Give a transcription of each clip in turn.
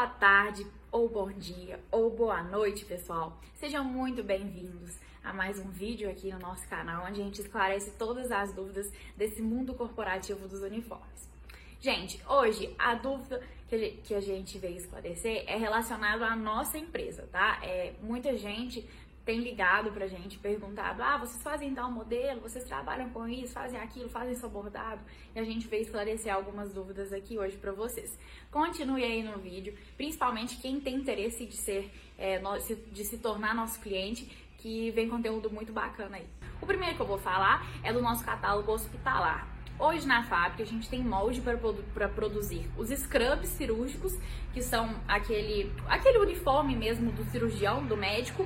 boa tarde, ou bom dia, ou boa noite, pessoal. Sejam muito bem-vindos a mais um vídeo aqui no nosso canal, onde a gente esclarece todas as dúvidas desse mundo corporativo dos uniformes. Gente, hoje a dúvida que a gente veio esclarecer é relacionada à nossa empresa, tá? É, muita gente tem ligado pra gente, perguntado: ah, vocês fazem tal modelo, vocês trabalham com isso, fazem aquilo, fazem seu bordado. E a gente veio esclarecer algumas dúvidas aqui hoje para vocês. Continue aí no vídeo, principalmente quem tem interesse de ser, é, de se tornar nosso cliente, que vem conteúdo muito bacana aí. O primeiro que eu vou falar é do nosso catálogo hospitalar. Hoje na fábrica a gente tem molde para produ produzir os scrubs cirúrgicos, que são aquele, aquele uniforme mesmo do cirurgião, do médico,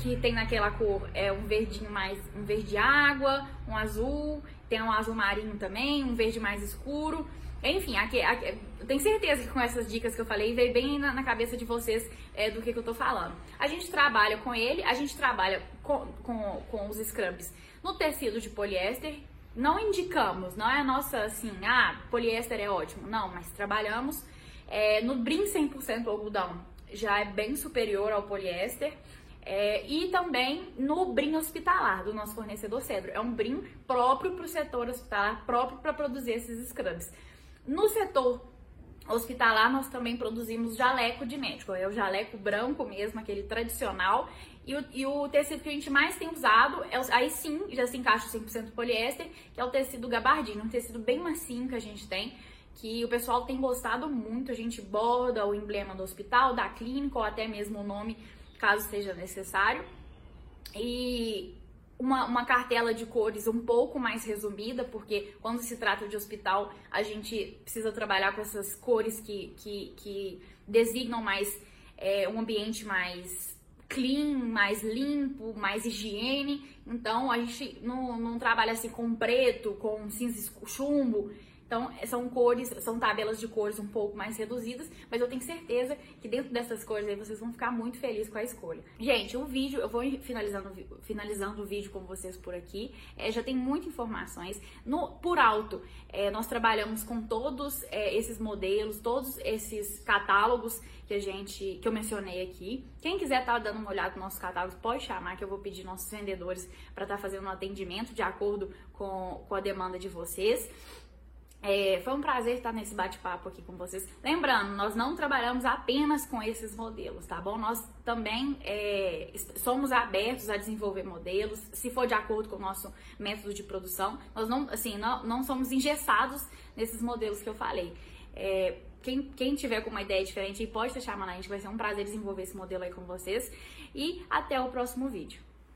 que tem naquela cor é um verdinho mais um verde água, um azul, tem um azul marinho também, um verde mais escuro. Enfim, aqui, aqui, tenho certeza que com essas dicas que eu falei veio bem na, na cabeça de vocês é, do que, que, eu tô falando. A gente trabalha com ele, a gente trabalha com, com, com os scrubs no tecido de poliéster. Não indicamos, não é a nossa assim, ah, poliéster é ótimo. Não, mas trabalhamos é, no brim 100% algodão, já é bem superior ao poliéster. É, e também no brim hospitalar do nosso fornecedor Cedro. É um brim próprio para o setor hospitalar, próprio para produzir esses scrubs. No setor hospitalar, nós também produzimos jaleco de médico, é o jaleco branco mesmo, aquele tradicional. E o, e o tecido que a gente mais tem usado, é, aí sim, já se encaixa 100% poliéster, que é o tecido gabardino, um tecido bem macio que a gente tem que o pessoal tem gostado muito. A gente borda o emblema do hospital, da clínica ou até mesmo o nome caso seja necessário. E uma, uma, cartela de cores um pouco mais resumida, porque quando se trata de hospital, a gente precisa trabalhar com essas cores que, que, que designam mais é, um ambiente mais clean, mais limpo, mais higiene. Então a gente não, não trabalha assim com preto, com cinza chumbo. Então, são cores, são tabelas de cores um pouco mais reduzidas, mas eu tenho certeza que dentro dessas cores aí vocês vão ficar muito felizes com a escolha. Gente, o vídeo, eu vou finalizando, finalizando o vídeo com vocês por aqui. É, já tem muitas informações. No, por alto, é, nós trabalhamos com todos é, esses modelos, todos esses catálogos que a gente, que eu mencionei aqui. Quem quiser estar tá dando uma olhada nos nossos catálogos, pode chamar que eu vou pedir nossos vendedores para estar tá fazendo um atendimento de acordo com, com a demanda de vocês. É, foi um prazer estar nesse bate-papo aqui com vocês. Lembrando, nós não trabalhamos apenas com esses modelos, tá bom? Nós também é, somos abertos a desenvolver modelos, se for de acordo com o nosso método de produção. Nós não, assim, não, não somos engessados nesses modelos que eu falei. É, quem, quem tiver com uma ideia diferente pode estar chamando a gente, vai ser um prazer desenvolver esse modelo aí com vocês. E até o próximo vídeo.